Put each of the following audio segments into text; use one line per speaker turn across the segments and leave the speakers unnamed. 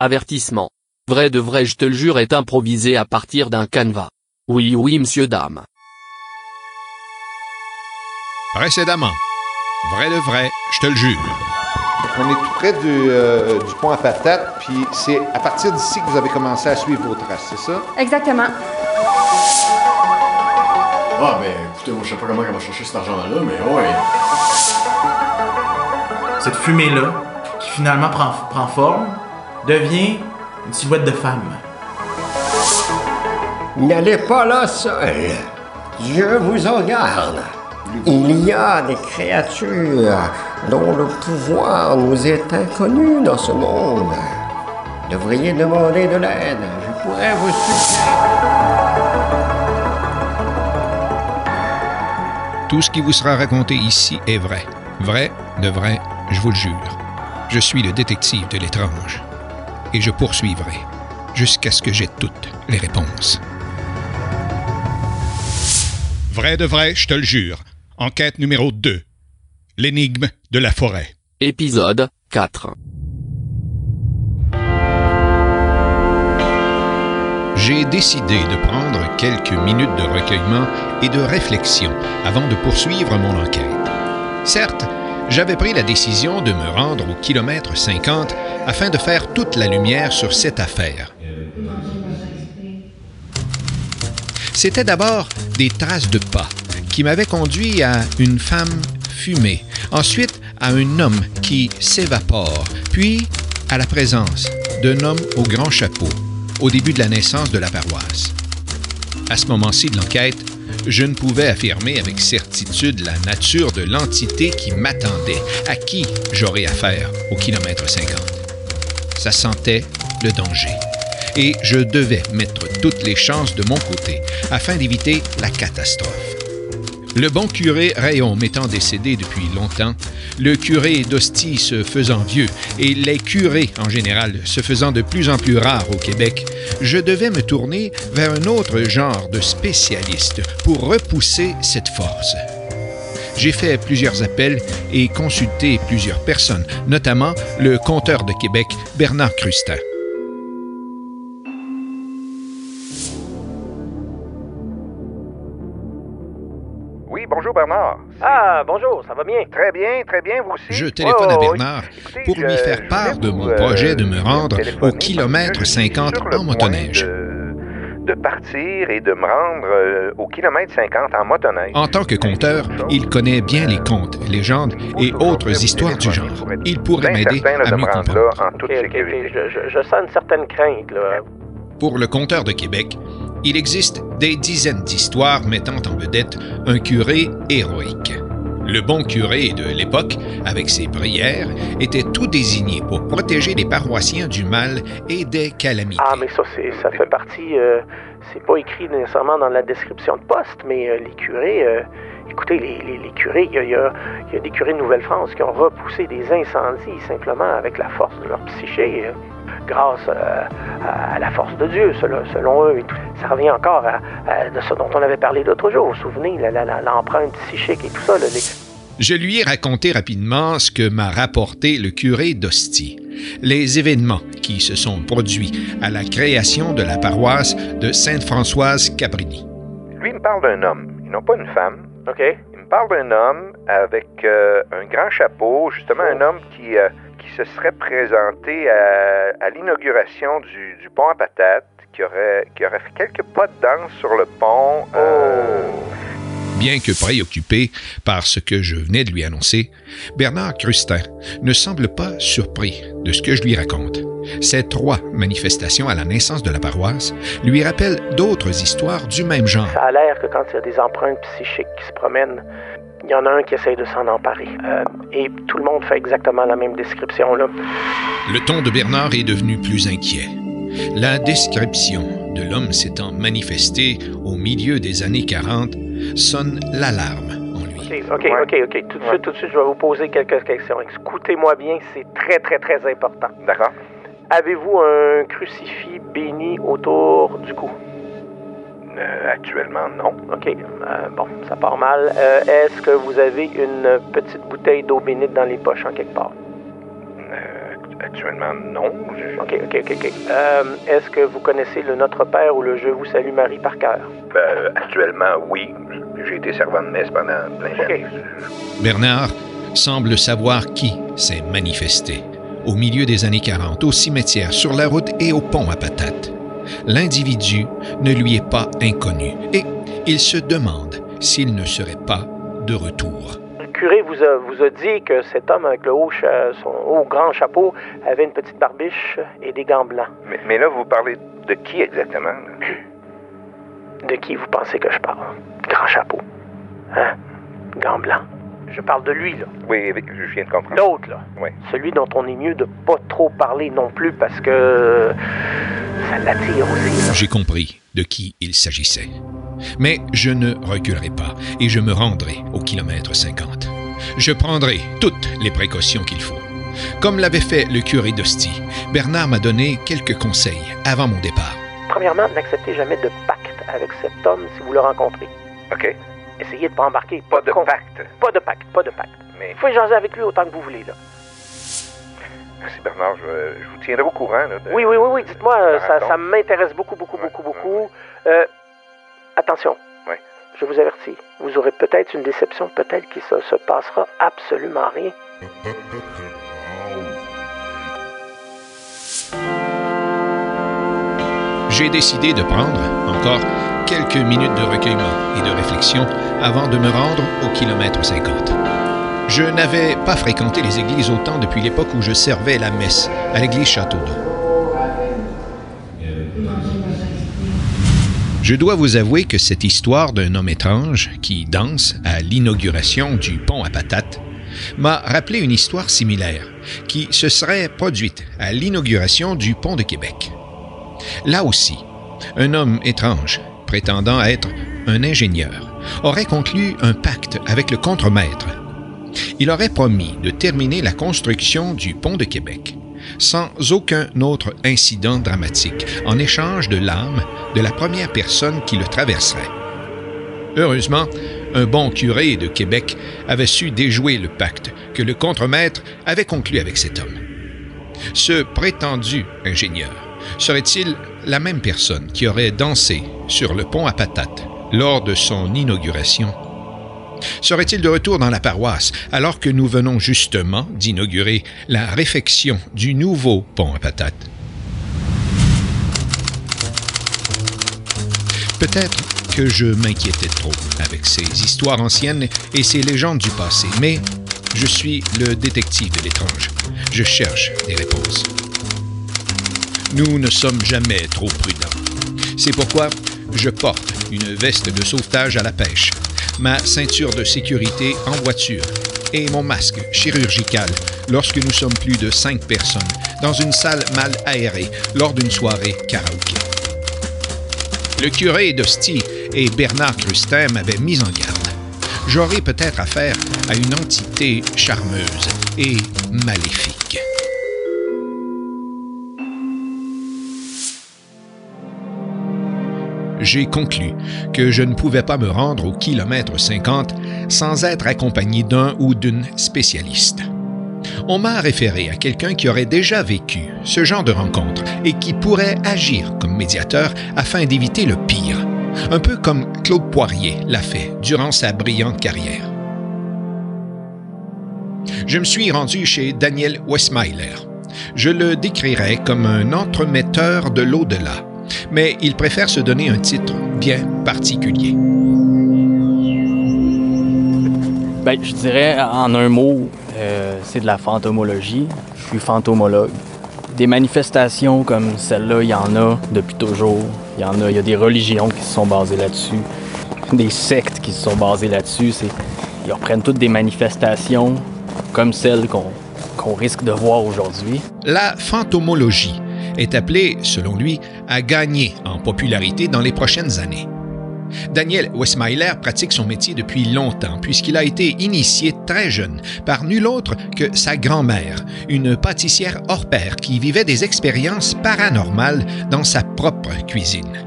Avertissement. Vrai de vrai je te le jure est improvisé à partir d'un canevas. Oui oui monsieur dame.
Précédemment. Vrai de vrai, je te le jure.
On est tout près du, euh, du pont à patates, puis c'est à partir d'ici que vous avez commencé à suivre vos traces, c'est ça?
Exactement.
Ah, ben, écoutez, moi, je sais pas comment elle va chercher cet argent-là, mais ouais.
Cette fumée-là, qui finalement prend, prend forme, devient une silhouette de femme.
N'allez pas là seul. Dieu vous en garde. Il y a des créatures dont le pouvoir nous est inconnu dans ce monde. Devriez demander de l'aide. Je pourrais vous supplier.
Tout ce qui vous sera raconté ici est vrai. Vrai, de vrai, je vous le jure. Je suis le détective de l'étrange. Et je poursuivrai jusqu'à ce que j'aie toutes les réponses. Vrai de vrai, je te le jure. Enquête numéro 2. L'énigme de la forêt.
Épisode 4.
J'ai décidé de prendre quelques minutes de recueillement et de réflexion avant de poursuivre mon enquête. Certes, j'avais pris la décision de me rendre au kilomètre 50 afin de faire toute la lumière sur cette affaire. C'était d'abord des traces de pas qui m'avaient conduit à une femme fumée, ensuite à un homme qui s'évapore, puis à la présence d'un homme au grand chapeau au début de la naissance de la paroisse. À ce moment-ci de l'enquête, je ne pouvais affirmer avec certitude la nature de l'entité qui m'attendait, à qui j'aurais affaire au kilomètre 50. Ça sentait le danger. Et je devais mettre toutes les chances de mon côté afin d'éviter la catastrophe. Le bon curé Rayon m'étant décédé depuis longtemps, le curé d'Hostie se faisant vieux et les curés en général se faisant de plus en plus rares au Québec, je devais me tourner vers un autre genre de spécialiste pour repousser cette force. J'ai fait plusieurs appels et consulté plusieurs personnes, notamment le compteur de Québec Bernard Crustin.
Bonjour Bernard.
Ah, bonjour, ça va bien?
Très bien, très bien, vous aussi?
Je téléphone
Oh,
à
oui.
Bernard
Écoutez,
pour
je-
lui faire part de mon
euh,
projet de me rendre au kilomètre
que je suis
50
sur le
en motoneige.
De, de partir et de me rendre euh, au kilomètre 50 en motoneige.
En tant que conteur, il connaît bien les contes, légendes et autres histoires du genre. Il pourrait m'aider à mieux comprendre.
là en toute sécurité.
je- je sens une certaine crainte, là.
Pour le conteur de Québec, il existe des dizaines d'histoires mettant en vedette un curé héroïque. Le bon curé de l'époque, avec ses prières, était tout désigné pour protéger les paroissiens du mal et des calamités.
Ah, mais ça, ça fait partie. euh, c'est pas écrit nécessairement dans la description de poste, mais euh, les curés. euh, écoutez, les, curés, il y a des curés de Nouvelle-France qui ont repoussé des incendies simplement avec la force de leur psyché. Grâce euh, à, à la force de Dieu, selon, selon eux. Et tout. Ça revient encore à, à de ce dont on avait parlé l'autre jour. Vous vous souvenez, l'empreinte psychique et tout ça. là, les-
Je lui ai raconté rapidement ce que m'a rapporté le curé d'Hostie, les événements qui se sont produits à la création de la paroisse de Sainte-Françoise-Cabrini.
Lui, il me parle d'un homme, et non pas une femme.
OK?
Il me parle d'un homme avec euh, un grand chapeau, justement un homme qui, euh, qui se serait présenté à, à l'inauguration du, du pont à patates, qui aurait, qui aurait fait quelques pas de danse sur le pont. euh,
Bien que préoccupé par ce que je venais de lui annoncer, Bernard Crustin ne semble pas surpris de ce que je lui raconte. Ces trois manifestations à la naissance de la paroisse lui rappellent d'autres histoires du même genre.
Ça a l'air que quand il y a des empreintes psychiques qui se promènent, il y en a un qui essaye de s'en emparer. Euh, et tout le monde fait exactement la même description. Là.
Le ton de Bernard est devenu plus inquiet. La description de l'homme s'étant manifesté au milieu des années 40 sonne l'alarme en lui.
OK, OK, OK, OK. Tout de suite, tout de suite, je vais vous poser quelques questions. Écoutez-moi bien, c'est très, très, très important.
D'accord.
Avez-vous un crucifix béni autour du cou?
Euh, actuellement, non.
OK. euh, bon, ça part mal. Euh, Est-ce que vous avez une petite bouteille d'eau bénite dans les poches en quelque part?
Euh, actuellement, non. Je-
OK, OK, OK. Euh, Est-ce que vous connaissez le Notre Père ou le Je vous salue Marie par cœur?
Actuellement, oui. J'ai été servant de messe pendant plein d'années.
Bernard semble savoir qui s'est manifesté au milieu des années 40 au cimetière, sur la route et au pont à patates. L'individu ne lui est pas inconnu et il se demande s'il ne serait pas de retour.
Le curé vous a, vous a dit que cet homme avec le haut, cha- son haut grand chapeau avait une petite barbiche et des gants blancs.
Mais, mais là, vous parlez de qui exactement?
De qui vous pensez que je parle? Grand chapeau. Hein? Gants blancs. Je parle de lui, là.
Oui, je viens de comprendre.
L'autre, là.
Oui.
Celui dont on est mieux de pas trop parler non plus parce que ça l'attire aussi. là.
J'ai compris de qui il s'agissait. Mais je ne reculerai pas et je me rendrai au kilomètre 50. Je prendrai toutes les précautions qu'il faut. Comme l'avait fait le curé d'Hostie, Bernard m'a donné quelques conseils avant mon départ.
Premièrement, n'acceptez jamais de pacte avec cet homme si vous le rencontrez.
OK.
Essayez de pas embarquer.
Pas de
con-
pacte.
Pas de pacte, pas de pacte.
Mais
Vous pouvez jaser avec lui autant que vous voulez, là.
merci Bernard, je, je vous tiendrai au courant. là, de-
Oui, oui, oui, oui. Dites-moi, ça, m'intéresse beaucoup, beaucoup,
Ouais,
beaucoup,
ouais,
beaucoup. Euh, attention.
Oui.
Je vous avertis. Vous aurez peut-être une déception, peut-être qu'il ne se passera absolument rien.
J'ai décidé de prendre encore quelques minutes de recueillement et de réflexion avant de me rendre au kilomètre 50. Je n'avais pas fréquenté les églises autant depuis l'époque où je servais la messe à l'église Château d'Eau. Je dois vous avouer que cette histoire d'un homme étrange qui danse à l'inauguration du pont à patates m'a rappelé une histoire similaire qui se serait produite à l'inauguration du pont de Québec. Là aussi, un homme étrange, prétendant être un ingénieur, aurait conclu un pacte avec le contremaître. Il aurait promis de terminer la construction du pont de Québec sans aucun autre incident dramatique, en échange de l'âme de la première personne qui le traverserait. Heureusement, un bon curé de Québec avait su déjouer le pacte que le contremaître avait conclu avec cet homme. Ce prétendu ingénieur serait-il la même personne qui aurait dansé sur le pont à patates lors de son inauguration? Serait-il de retour dans la paroisse alors que nous venons justement d'inaugurer la réfection du nouveau pont à patates? Peut-être que je m'inquiétais trop avec ces histoires anciennes et ces légendes du passé, mais je suis le détective de l'étrange. Je cherche des réponses. Nous ne sommes jamais trop prudents. C'est pourquoi je porte une veste de sauvetage à la pêche, ma ceinture de sécurité en voiture et mon masque chirurgical lorsque nous sommes plus de cinq personnes dans une salle mal aérée lors d'une soirée karaoké. Le curé d'Hostie et Bernard Crustin m'avaient mis en garde. J'aurais peut-être affaire à une entité charmeuse et maléfique. J'ai conclu que je ne pouvais pas me rendre au kilomètre 50 sans être accompagné d'un ou d'une spécialiste. On m'a référé à quelqu'un qui aurait déjà vécu ce genre de rencontre et qui pourrait agir comme médiateur afin d'éviter le pire, un peu comme Claude Poirier l'a fait durant sa brillante carrière. Je me suis rendu chez Daniel Westmeiler. Je le décrirais comme un entremetteur de l'au-delà, mais il préfère se donner un titre bien particulier.
Ben, je dirais en un mot, euh, c'est de la fantomologie. Je suis fantomologue. Des manifestations comme celle-là, il y en a depuis toujours. Il y en a, il y a des religions qui se sont basées là-dessus, des sectes qui se sont basées là-dessus. Ils reprennent toutes des manifestations comme celles qu'on, qu'on risque de voir aujourd'hui.
La fantomologie est appelée, selon lui, à gagner en popularité dans les prochaines années. Daniel Westmeiler pratique son métier depuis longtemps puisqu'il a été initié très jeune par nul autre que sa grand-mère, une pâtissière hors pair qui vivait des expériences paranormales dans sa propre cuisine.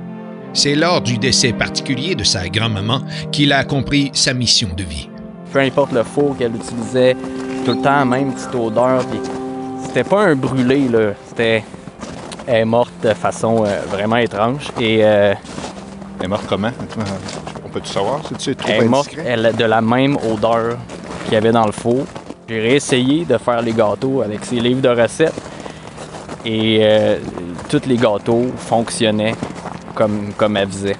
C'est lors du décès particulier de sa grand-maman qu'il a compris sa mission de vie.
Peu importe le four qu'elle utilisait, tout le temps, même petite odeur, c'était pas un brûlé. C'était. Elle est morte de façon euh, vraiment étrange. Et euh,
Elle est morte comment? On peut-tu savoir? C'est-tu trop
elle est morte elle, de la même odeur qu'il y avait dans le four. J'ai réessayé de faire les gâteaux avec ses livres de recettes. Et euh, tous les gâteaux fonctionnaient comme, comme elle faisait.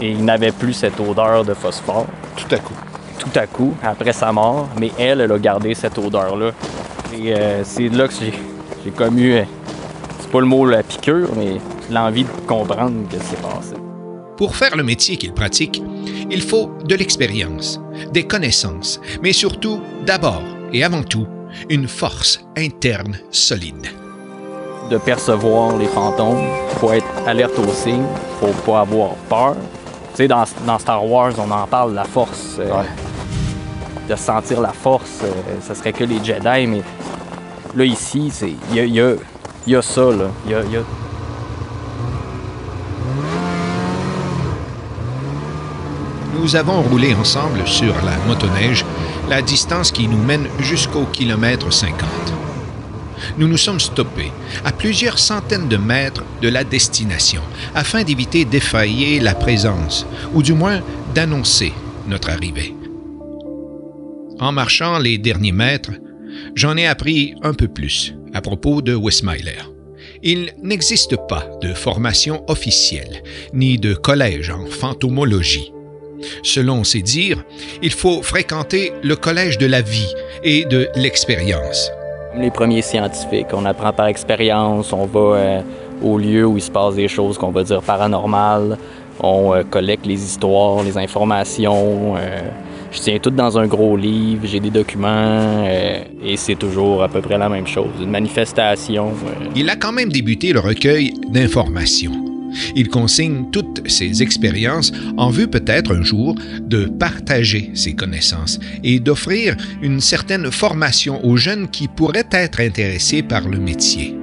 Et ils n'avaient plus cette odeur de phosphore.
Tout à coup.
Tout à coup, après sa mort. Mais elle, elle a gardé cette odeur-là. Et euh, c'est là que j'ai, j'ai pas le mot la piqûre, mais l'envie de comprendre ce qui s'est passé.
Pour faire le métier qu'il pratique, il faut de l'expérience, des connaissances, mais surtout, d'abord et avant tout, une force interne solide.
de percevoir les fantômes. faut être alerte aux signes. faut pas avoir peur. Tu sais, dans, dans Star Wars, on en parle, la force. euh, De sentir la force, euh, ce serait que les Jedi, mais là, ici, c'est il y a, il y a- il y a ça, là. Y a-
Nous avons roulé ensemble sur la motoneige, la distance qui nous mène jusqu'au kilomètre 50. Nous nous sommes stoppés à plusieurs centaines de mètres de la destination afin d'éviter d'effrayer la présence, ou du moins d'annoncer notre arrivée. En marchant les derniers mètres, j'en ai appris un peu plus à propos de Westmyler. Il n'existe pas de formation officielle, ni de collège en fantomologie. Selon ses dires, il faut fréquenter le collège de la vie et de l'expérience.
Les premiers scientifiques, on apprend par expérience, on va euh, au lieu où il se passe des choses qu'on va dire paranormales, on euh, collecte les histoires, les informations. euh, je tiens tout dans un gros livre, j'ai des documents euh, et c'est toujours à peu près la même chose. Une manifestation. euh,
Il a quand même débuté le recueil d'informations. Il consigne toutes ses expériences en vue peut-être un jour de partager ses connaissances et d'offrir une certaine formation aux jeunes qui pourraient être intéressés par le métier.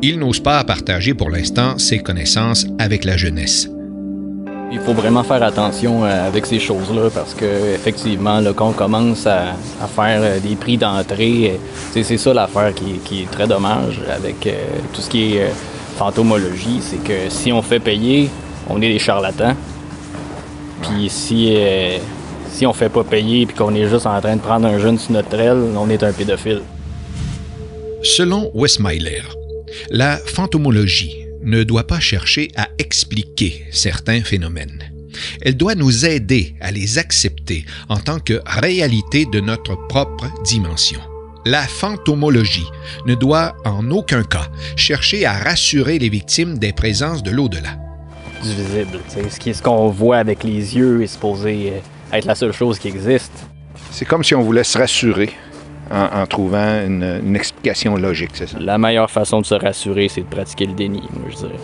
Il n'ose pas partager pour l'instant ses connaissances avec la jeunesse.
Il faut vraiment faire attention euh, avec ces choses-là parce que effectivement, là, quand on commence à, à faire euh, des prix d'entrée, euh, c'est ça l'affaire qui, qui est très dommage avec euh, tout ce qui est euh, fantomologie, c'est que si on fait payer, on est des charlatans. Puis si euh, si on fait pas payer puis qu'on est juste en train de prendre un jeune sur notre aile, on est un pédophile.
Selon Westmyler, la fantomologie ne doit pas chercher à expliquer certains phénomènes. Elle doit nous aider à les accepter en tant que réalité de notre propre dimension. La fantomologie ne doit en aucun cas chercher à rassurer les victimes des présences de l'au-delà.
Du visible, ce qu'on voit avec les yeux est supposé euh, être la seule chose qui existe.
C'est comme si on voulait se rassurer en, en trouvant une, une explication logique, c'est ça?
La meilleure façon de se rassurer, c'est de pratiquer le déni, moi je dirais.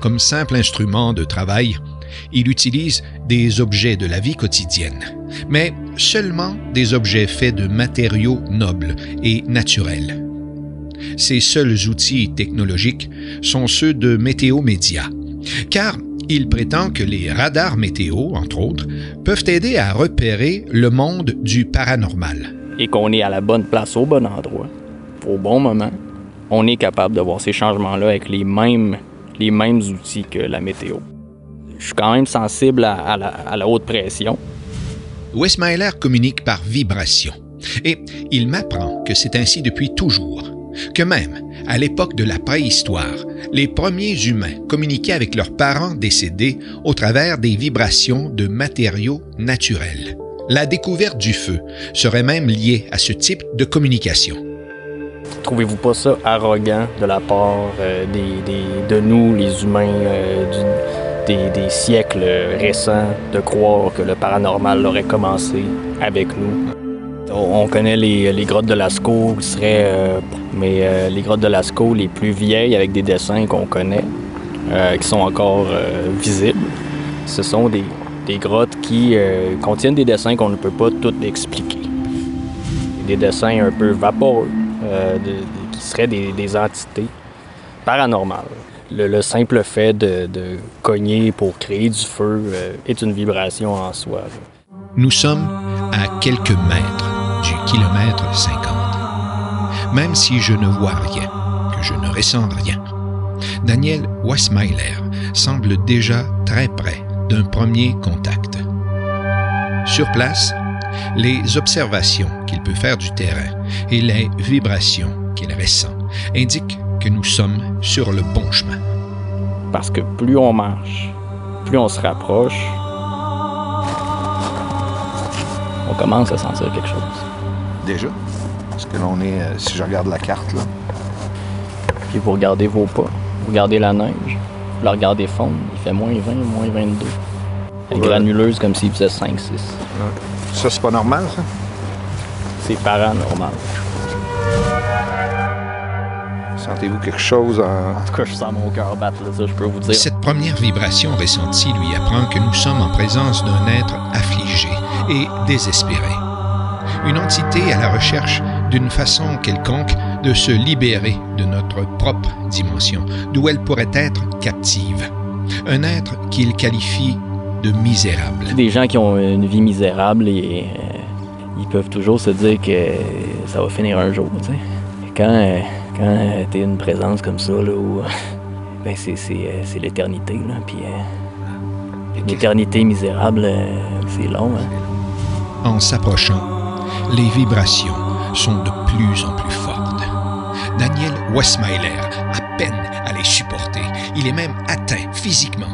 Comme simple instrument de travail, il utilise des objets de la vie quotidienne, mais seulement des objets faits de matériaux nobles et naturels. Ses seuls outils technologiques sont ceux de Météo Média, car il prétend que les radars météo, entre autres, peuvent aider à repérer le monde du paranormal.
Et qu'on est à la bonne place au bon endroit, au bon moment, on est capable de voir ces changements-là avec les mêmes, les mêmes outils que la météo. Je suis quand même sensible à, à la, à la haute pression.
Westmyler communique par vibration. Et il m'apprend que c'est ainsi depuis toujours, que même à l'époque de la préhistoire, les premiers humains communiquaient avec leurs parents décédés au travers des vibrations de matériaux naturels. La découverte du feu serait même liée à ce type de communication.
Trouvez-vous pas ça arrogant de la part euh, des, des- de nous, les humains, euh, des siècles récents, de croire que le paranormal aurait commencé avec nous? On on connaît les, grottes de Lascaux qui seraient, euh, mais euh, les grottes de Lascaux les plus vieilles avec des dessins qu'on connaît, euh, qui sont encore visibles, ce sont des, grottes qui contiennent des dessins qu'on ne peut pas tout expliquer. Des dessins un peu vaporeux, qui seraient des, entités paranormales. Le, le simple fait de, cogner pour créer du feu est une vibration en soi.
Nous sommes à quelques mètres du kilomètre 50. même si je ne vois rien, que je ne ressens rien. Daniel Weissmeiler semble déjà très près d'un premier contact. Sur place, les observations qu'il peut faire du terrain et les vibrations qu'il ressent indiquent que nous sommes sur le bon chemin.
Parce que plus on marche, plus on se rapproche, on commence à sentir quelque chose.
Déjà? Parce que là, on est, euh, si je regarde la carte, là,
Puis vous regardez vos pas, vous regardez la neige, vous la regardez fondre, il fait moins 20, moins 22. Elle est
Ouais.
granuleuse comme s'il faisait 5-6.
ça, c'est pas normal, ça?
C'est paranormal.
Sentez-vous quelque chose en...
En tout cas, je sens mon cœur battre, là, ça, je peux vous dire.
Cette première vibration ressentie lui apprend que nous sommes en présence d'un être affligé et désespéré. Une entité à la recherche d'une façon quelconque de se libérer de notre propre dimension, d'où elle pourrait être captive. Un être qu'il qualifie de misérable.
Des gens qui ont une vie misérable et euh, ils peuvent toujours se dire que ça va finir un jour, tu Quand, euh, quand euh, t'es une présence comme ça, là, où, euh, ben c'est, c'est, l'éternité, là, puis euh, une éternité misérable, c'est long, hein.
En s'approchant, les vibrations sont de plus en plus fortes. Daniel Westmeiler a peine à les supporter. Il est même atteint physiquement.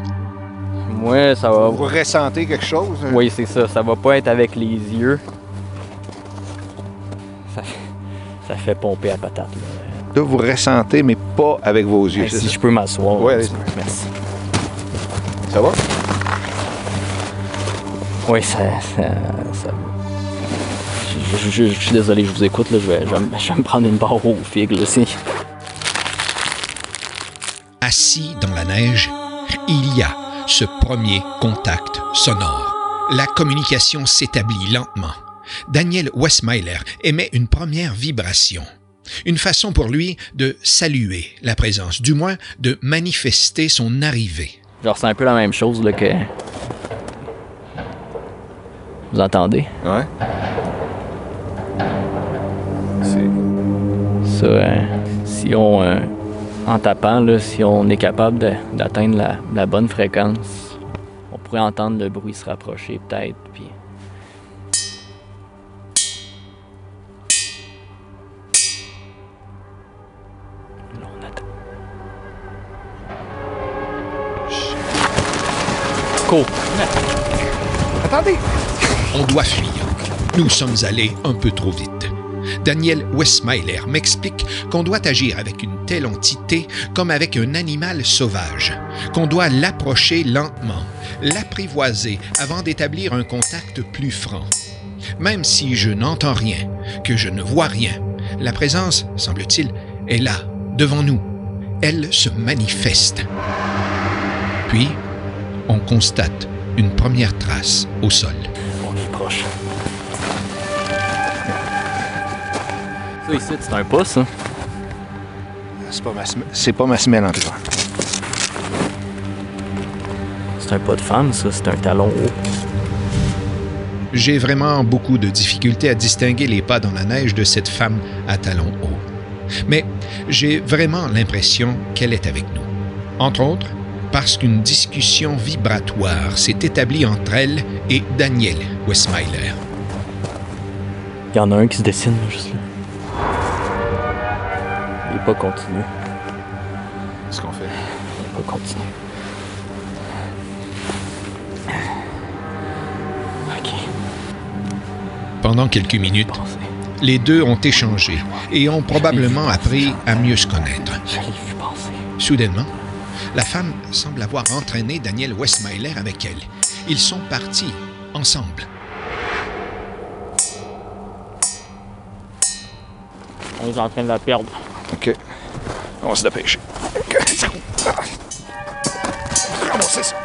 Moi, ça va...
Vous ressentez quelque chose? hein?
Oui, c'est ça, ça va pas être avec les yeux. Ça, ça fait pomper à patate, là.
Là, vous ressentez, mais pas avec vos yeux.
Si
ça?
je peux m'asseoir. Peu, merci.
Ça va?
Oui, ça, ça, ça va. Je, je- je- je suis désolé, je vous écoute, là, je, vais, je, vais, me- je vais me prendre une barre au figue, là, si.
Assis dans la neige, il y a ce premier contact sonore. La communication s'établit lentement. Daniel Westmeiler émet une première vibration. Une façon pour lui de saluer la présence, du moins de manifester son arrivée.
Je ressens un peu la même chose, là, que... Vous entendez?
Ouais.
Ça, euh, si on... euh, en tapant, si on est capable d'atteindre la, la bonne fréquence, on pourrait entendre le bruit se rapprocher, peut-être, puis... Là, on attend. Cool.
Attendez!
On doit fuir. Nous sommes allés un peu trop vite. Daniel Westmeiler m'explique qu'on doit agir avec une telle entité comme avec un animal sauvage, qu'on doit l'approcher lentement, l'apprivoiser avant d'établir un contact plus franc. Même si je n'entends rien, que je ne vois rien, la présence, semble-t-il, est là, devant nous. Elle se manifeste. Puis, on constate une première trace au sol.
On est proche. Ça ici, c'est un pouce, hein?
C'est pas ma, pas semelle, en tout cas.
C'est un pas de femme, ça, c'est un talon haut.
J'ai vraiment beaucoup de difficultés à distinguer les pas dans la neige de cette femme à talons hauts. Mais j'ai vraiment l'impression qu'elle est avec nous. Entre autres, parce qu'une discussion vibratoire s'est établie entre elle et Daniel Westmeiler.
Il y en a un qui se dessine, là, juste là. Est pas continu.
Qu'est-ce qu'on fait?
Il est pas continu. Ok,
Pendant quelques minutes, les deux ont échangé et ont probablement appris à mieux se connaître. Soudainement, la femme semble avoir entraîné Daniel Westmeiler avec elle. Ils sont partis ensemble.
On est en train de la perdre.
OK. On va se dépêcher. OK. Ramassez ça?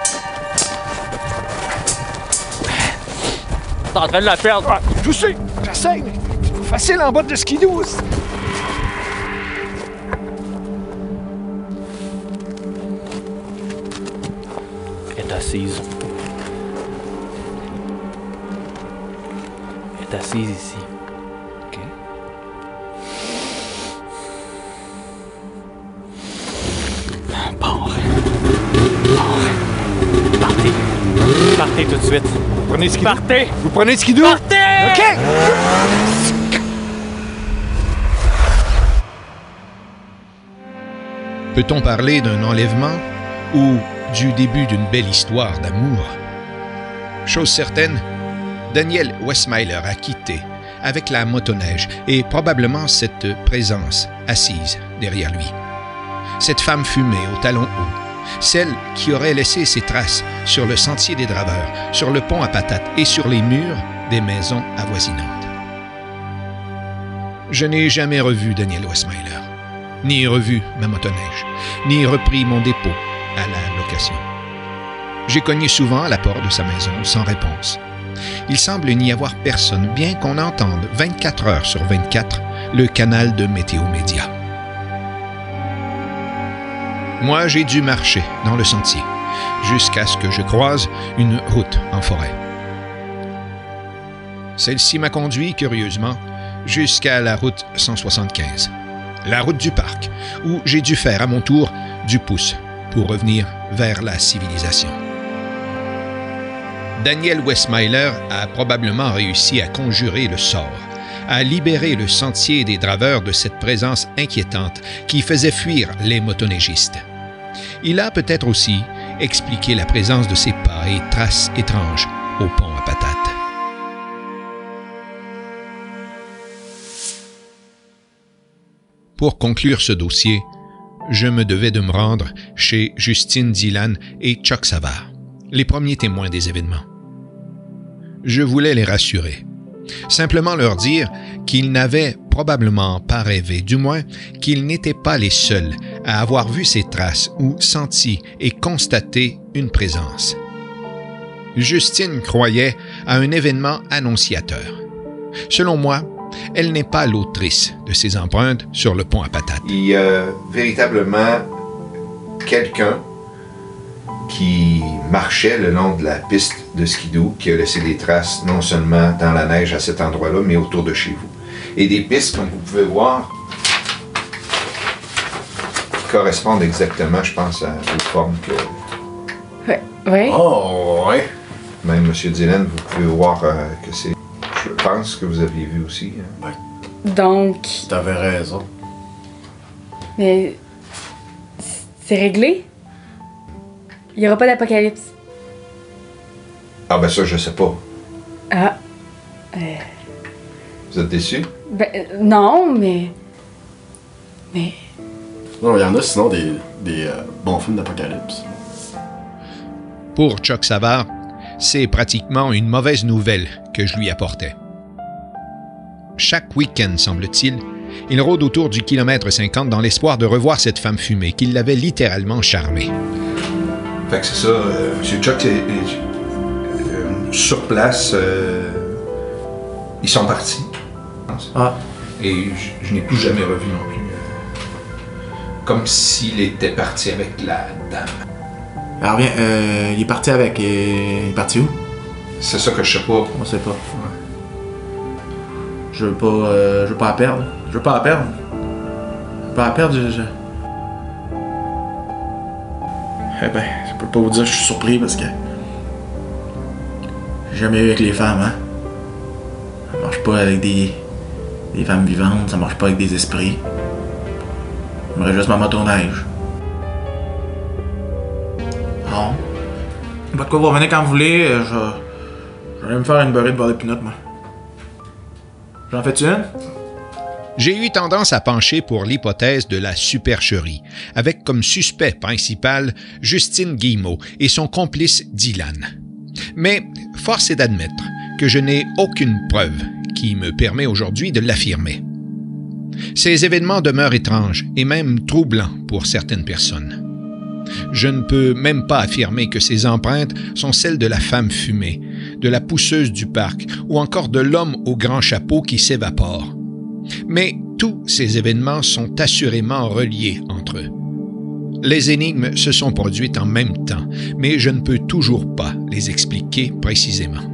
T'es en train de la perdre.
Ah, je sais, j'essaie, mais c'est facile en bas de skidoo.
Elle est assise. Elle est assise ici. Partez tout de suite.
Prenez ce
Partez.
Vous prenez ce skidoo?
Partez!
OK!
Peut-on parler d'un enlèvement ou du début d'une belle histoire d'amour? Chose certaine, Daniel Westmeiler a quitté avec la motoneige et probablement cette présence assise derrière lui. Cette femme fumée aux talons hauts, celle qui aurait laissé ses traces sur le sentier des draveurs, sur le pont à patates et sur les murs des maisons avoisinantes. Je n'ai jamais revu Daniel Westmeiler, ni revu ma motoneige, ni repris mon dépôt à la location. J'ai cogné souvent à la porte de sa maison sans réponse. Il semble n'y avoir personne, bien qu'on entende 24 heures sur 24 le canal de Météo Média. Moi, j'ai dû marcher dans le sentier jusqu'à ce que je croise une route en forêt. Celle-ci m'a conduit, curieusement, jusqu'à la route 175, la route du parc, où j'ai dû faire à mon tour du pouce pour revenir vers la civilisation. Daniel Westmeiler a probablement réussi à conjurer le sort, à libérer le sentier des draveurs de cette présence inquiétante qui faisait fuir les motoneigistes. Il a peut-être aussi expliqué la présence de ces pas et traces étranges au pont à patates. Pour conclure ce dossier, je me devais de me rendre chez Justine Dylan et Chuck Savard, les premiers témoins des événements. Je voulais les rassurer, simplement leur dire qu'ils n'avaient probablement pas rêvé, du moins qu'ils n'étaient pas les seuls à avoir vu ces traces ou senti et constaté une présence. Justine croyait à un événement annonciateur. Selon moi, elle n'est pas l'autrice de ces empreintes sur le pont à patates.
Il y a véritablement quelqu'un qui marchait le long de la piste de skidoo, qui a laissé des traces non seulement dans la neige à cet endroit-là, mais autour de chez vous. Et des pistes, comme vous pouvez voir, qui correspondent exactement, je pense, à aux formes que
Oui.
Oh, ouais. Même M. Dylan, vous pouvez voir euh, que c'est. Je pense que vous aviez vu aussi. hein.
Donc,
T'avais raison.
mais c'est réglé? Il n'y aura pas d'apocalypse?
Ah, ben ça, je sais pas.
Ah. Euh,
Vous êtes déçu?
Ben, euh, non, mais. Mais.
Non, il y en a sinon des, des euh, bons films d'apocalypse.
Pour Chuck Savard, c'est pratiquement une mauvaise nouvelle que je lui apportais. Chaque week-end, semble-t-il, il rôde autour du kilomètre 50 dans l'espoir de revoir cette femme fumée qui l'avait littéralement charmé.
Fait que c'est ça, euh, M. Chuck est, est- euh, sur place. euh, ils sont partis.
Ah.
Et je, je n'ai plus jamais revu non plus. euh, comme s'il était parti avec la dame.
Alors bien, euh, il est parti avec. il est parti où?
C'est ça que je sais pas.
On sait pas. Je veux pas. euh, je veux pas la perdre. Je veux pas la perdre. Je veux pas la perdre, je. je- Eh ben, je peux pas vous dire que je suis surpris parce que. J'ai jamais eu avec les femmes, hein. Ça marche pas avec des. Des femmes vivantes, ça marche pas avec des esprits. J'aimerais juste ma motoneige. Pas de quoi vous revenez quand vous voulez, euh, je. Vais me faire une beurrée de beurre de pinot, moi. J'en fais-tu une?
J'ai eu tendance à pencher pour l'hypothèse de la supercherie, avec comme suspect principal Justine Guillemot et son complice Dylan. Mais force est d'admettre que je n'ai aucune preuve qui me permet aujourd'hui de l'affirmer. Ces événements demeurent étranges et même troublants pour certaines personnes. Je ne peux même pas affirmer que ces empreintes sont celles de la femme fumée, de la pousseuse du parc ou encore de l'homme au grand chapeau qui s'évapore. Mais tous ces événements sont assurément reliés entre eux. Les énigmes se sont produites en même temps, mais je ne peux toujours pas les expliquer précisément.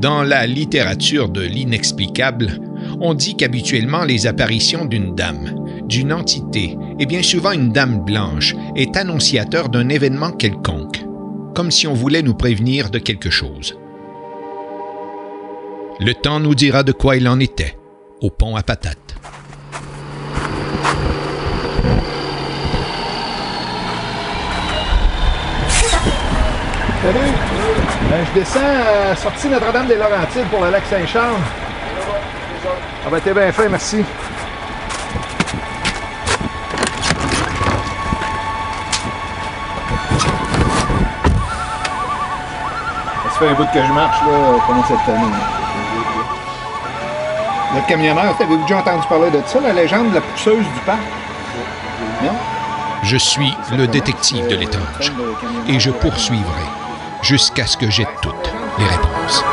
Dans la littérature de l'inexplicable, on dit qu'habituellement les apparitions d'une dame,
d'une entité, et bien souvent une dame blanche, est annonciateur d'un événement quelconque, comme si on voulait nous prévenir de quelque chose. Le temps nous dira de quoi il en était, au pont à patates.
Ben, je descends à sortie Notre-Dame des Laurentides pour le lac Saint-Charles. Ah ben t'es bien fait, merci. Ça fait un bout que je marche là, pendant cette année. Notre camionneur, avez-vous déjà entendu parler de ça, la légende de la pousseuse du parc? Non?
Je suis le détective de l'étrange et je poursuivrai jusqu'à ce que j'ai toutes les réponses.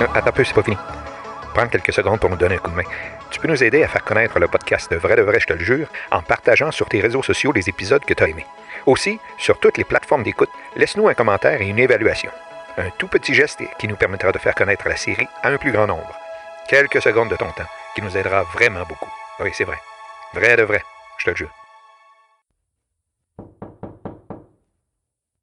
Attends un peu, c'est pas fini. Prendre quelques secondes pour nous donner un coup de main. Tu peux nous aider à faire connaître le podcast de Vrai de Vrai, je te le jure, en partageant sur tes réseaux sociaux les épisodes que tu as aimés. Aussi, sur toutes les plateformes d'écoute, laisse-nous un commentaire et une évaluation. Un tout petit geste qui nous permettra de faire connaître la série à un plus grand nombre. Quelques secondes de ton temps qui nous aidera vraiment beaucoup. Oui, c'est vrai. Vrai de vrai, je te le jure.